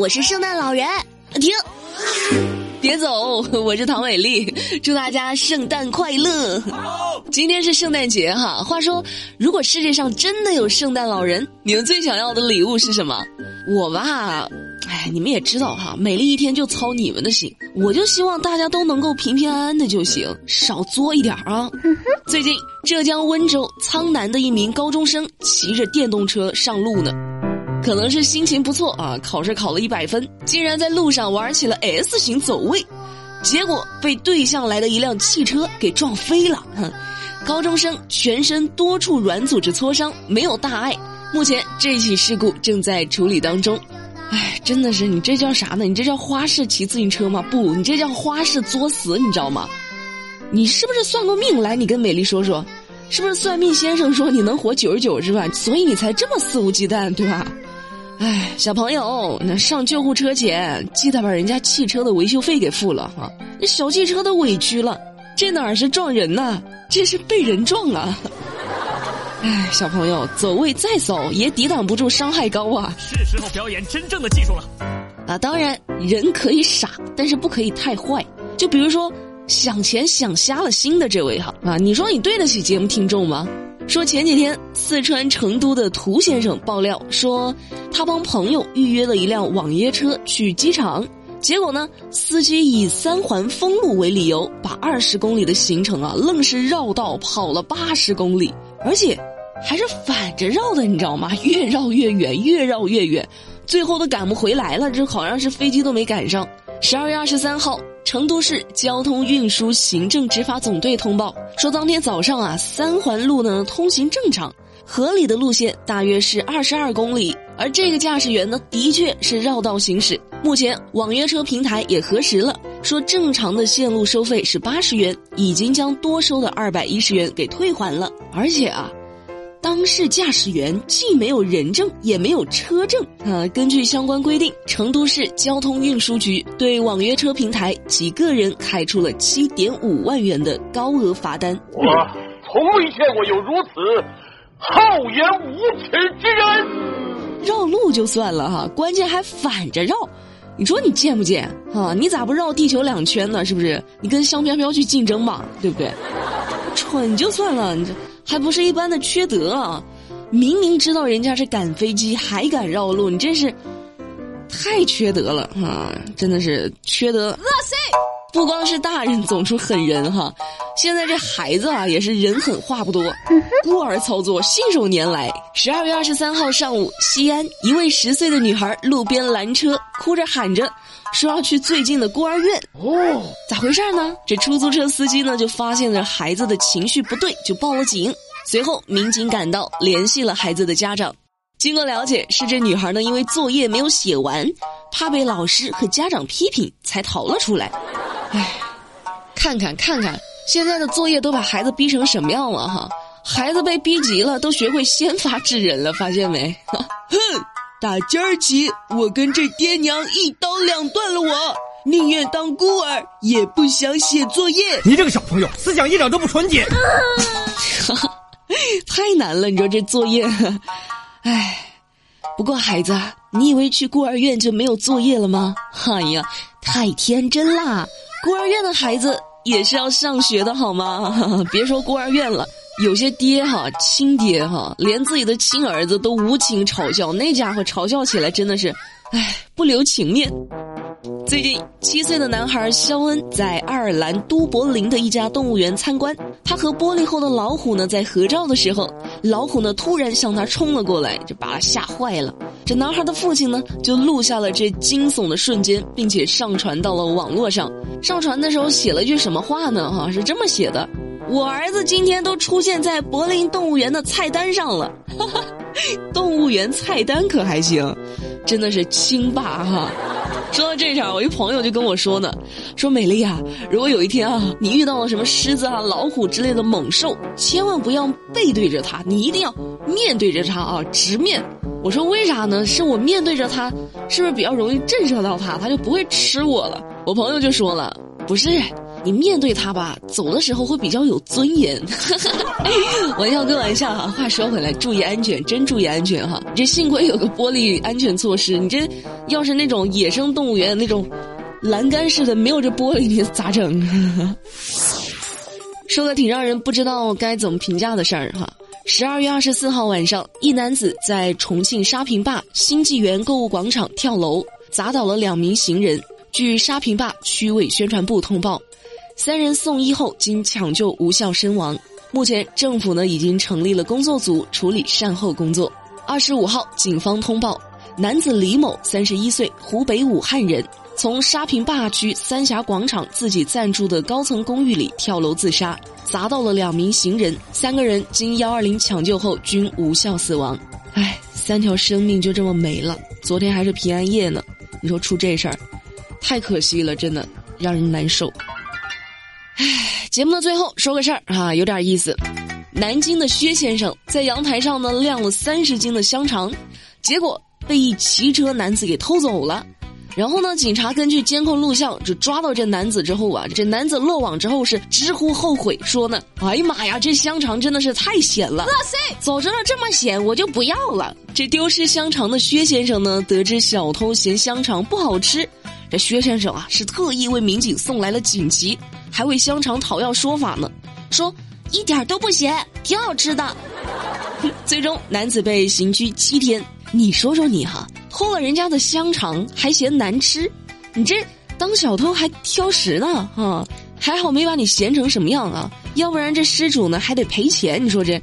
我是圣诞老人。停，别走，我是唐美丽，祝大家圣诞快乐。今天是圣诞节哈，话说，如果世界上真的有圣诞老人，你们最想要的礼物是什么？我吧。哎，你们也知道哈，美丽一天就操你们的心，我就希望大家都能够平平安安的就行，少作一点啊。最近浙江温州苍南的一名高中生骑着电动车上路呢，可能是心情不错啊，考试考了一百分，竟然在路上玩起了 S 型走位，结果被对向来的一辆汽车给撞飞了。哼，高中生全身多处软组织挫伤，没有大碍，目前这起事故正在处理当中。哎，真的是你这叫啥呢？你这叫花式骑自行车吗？不，你这叫花式作死，你知道吗？你是不是算过命？来，你跟美丽说说，是不是算命先生说你能活九十九是吧？所以你才这么肆无忌惮，对吧？哎，小朋友，那上救护车前记得把人家汽车的维修费给付了哈。那小汽车都委屈了，这哪是撞人呐？这是被人撞啊！哎，小朋友，走位再走也抵挡不住伤害高啊！是时候表演真正的技术了。啊，当然，人可以傻，但是不可以太坏。就比如说想钱想瞎了心的这位哈啊，你说你对得起节目听众吗？说前几天四川成都的涂先生爆料说，他帮朋友预约了一辆网约车去机场，结果呢，司机以三环封路为理由，把二十公里的行程啊，愣是绕道跑了八十公里，而且。还是反着绕的，你知道吗？越绕越远，越绕越远，最后都赶不回来了。这好像是飞机都没赶上。十二月二十三号，成都市交通运输行政执法总队通报说，当天早上啊，三环路呢通行正常，合理的路线大约是二十二公里，而这个驾驶员呢，的确是绕道行驶。目前网约车平台也核实了，说正常的线路收费是八十元，已经将多收的二百一十元给退还了，而且啊。当事驾驶员既没有人证，也没有车证啊！根据相关规定，成都市交通运输局对网约车平台及个人开出了七点五万元的高额罚单。我从未见过有如此厚颜无耻之人！绕路就算了哈，关键还反着绕，你说你贱不贱啊？你咋不绕地球两圈呢？是不是？你跟香飘飘去竞争嘛？对不对？蠢就算了，你这。还不是一般的缺德啊！明明知道人家是赶飞机，还敢绕路，你真是太缺德了啊！真的是缺德。恶心！不光是大人总出狠人哈，现在这孩子啊也是人狠话不多，孤儿操作信手拈来。十二月二十三号上午，西安一位十岁的女孩路边拦车，哭着喊着说要去最近的孤儿院。哦，咋回事呢？这出租车司机呢就发现了孩子的情绪不对，就报了警。随后，民警赶到，联系了孩子的家长。经过了解，是这女孩呢，因为作业没有写完，怕被老师和家长批评，才逃了出来。唉，看看看看，现在的作业都把孩子逼成什么样了哈？孩子被逼急了，都学会先发制人了，发现没？哼，打今儿起，我跟这爹娘一刀两断了，我宁愿当孤儿，也不想写作业。你这个小朋友，思想一点都不纯洁。哈哈。太难了，你说这作业，唉。不过孩子，你以为去孤儿院就没有作业了吗？哎呀，太天真啦！孤儿院的孩子也是要上学的好吗？别说孤儿院了，有些爹哈，亲爹哈，连自己的亲儿子都无情嘲笑，那家伙嘲笑起来真的是，唉，不留情面。最近，七岁的男孩肖恩在爱尔兰都柏林的一家动物园参观。他和玻璃后的老虎呢在合照的时候，老虎呢突然向他冲了过来，就把他吓坏了。这男孩的父亲呢就录下了这惊悚的瞬间，并且上传到了网络上。上传的时候写了句什么话呢？哈，是这么写的：“我儿子今天都出现在柏林动物园的菜单上了。”，动物园菜单可还行，真的是清霸哈。说到这茬，我一朋友就跟我说呢，说美丽啊，如果有一天啊，你遇到了什么狮子啊、老虎之类的猛兽，千万不要背对着它，你一定要面对着它啊，直面。我说为啥呢？是我面对着它，是不是比较容易震慑到它，它就不会吃我了？我朋友就说了，不是，你面对它吧，走的时候会比较有尊严。玩笑归玩笑哈，话说回来，注意安全，真注意安全哈。你这幸亏有个玻璃安全措施，你这要是那种野生动物园那种栏杆似的，没有这玻璃，你咋整？说个挺让人不知道该怎么评价的事儿哈。十二月二十四号晚上，一男子在重庆沙坪坝新纪元购物广场跳楼，砸倒了两名行人。据沙坪坝区委宣传部通报，三人送医后经抢救无效身亡。目前政府呢已经成立了工作组处理善后工作。二十五号，警方通报，男子李某，三十一岁，湖北武汉人，从沙坪坝区三峡广场自己暂住的高层公寓里跳楼自杀，砸到了两名行人，三个人经幺二零抢救后均无效死亡。唉，三条生命就这么没了。昨天还是平安夜呢，你说出这事儿。太可惜了，真的让人难受。唉，节目的最后说个事儿啊，有点意思。南京的薛先生在阳台上呢晾了三十斤的香肠，结果被一骑车男子给偷走了。然后呢，警察根据监控录像就抓到这男子之后啊，这男子落网之后是直呼后悔，说呢：“哎呀妈呀，这香肠真的是太咸了！哇塞，早知道这么咸，我就不要了。”这丢失香肠的薛先生呢，得知小偷嫌香肠不好吃。这薛先生啊，是特意为民警送来了锦旗，还为香肠讨要说法呢，说一点都不咸，挺好吃的。最终，男子被刑拘七天。你说说你哈，偷了人家的香肠还嫌难吃，你这当小偷还挑食呢啊？还好没把你闲成什么样啊，要不然这失主呢还得赔钱。你说这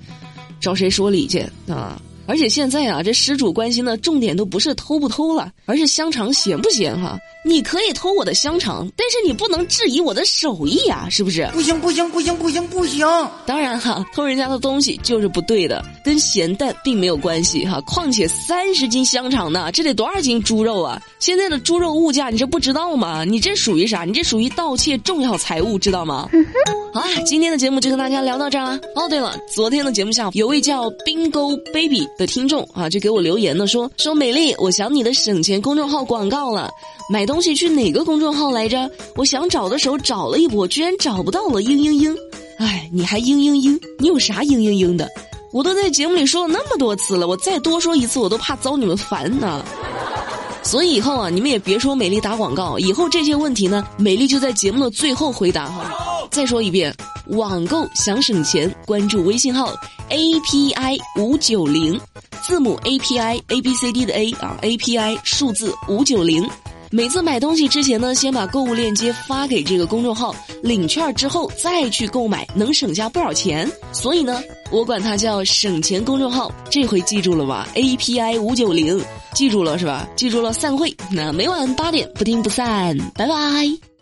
找谁说理去啊？而且现在啊，这失主关心的重点都不是偷不偷了，而是香肠咸不咸哈。你可以偷我的香肠，但是你不能质疑我的手艺啊，是不是？不行不行不行不行不行！当然哈，偷人家的东西就是不对的，跟咸淡并没有关系哈。况且三十斤香肠呢，这得多少斤猪肉啊？现在的猪肉物价你这不知道吗？你这属于啥？你这属于盗窃重要财物，知道吗？好啦，今天的节目就跟大家聊到这儿啦。哦，对了，昨天的节目下有位叫 Bingo Baby 的听众啊，就给我留言呢，说说美丽，我想你的省钱公众号广告了。买东西去哪个公众号来着？我想找的时候找了一波，居然找不到了。嘤嘤嘤，哎，你还嘤嘤嘤？你有啥嘤嘤嘤的？我都在节目里说了那么多次了，我再多说一次，我都怕遭你们烦呢。所以以后啊，你们也别说美丽打广告，以后这些问题呢，美丽就在节目的最后回答哈。再说一遍，网购想省钱，关注微信号 A P I 五九零，字母 A P I A B C D 的 A 啊，A P I 数字五九零。每次买东西之前呢，先把购物链接发给这个公众号，领券之后再去购买，能省下不少钱。所以呢，我管它叫省钱公众号。这回记住了吧？A P I 五九零，记住了是吧？记住了，散会。那每晚八点不听不散，拜拜。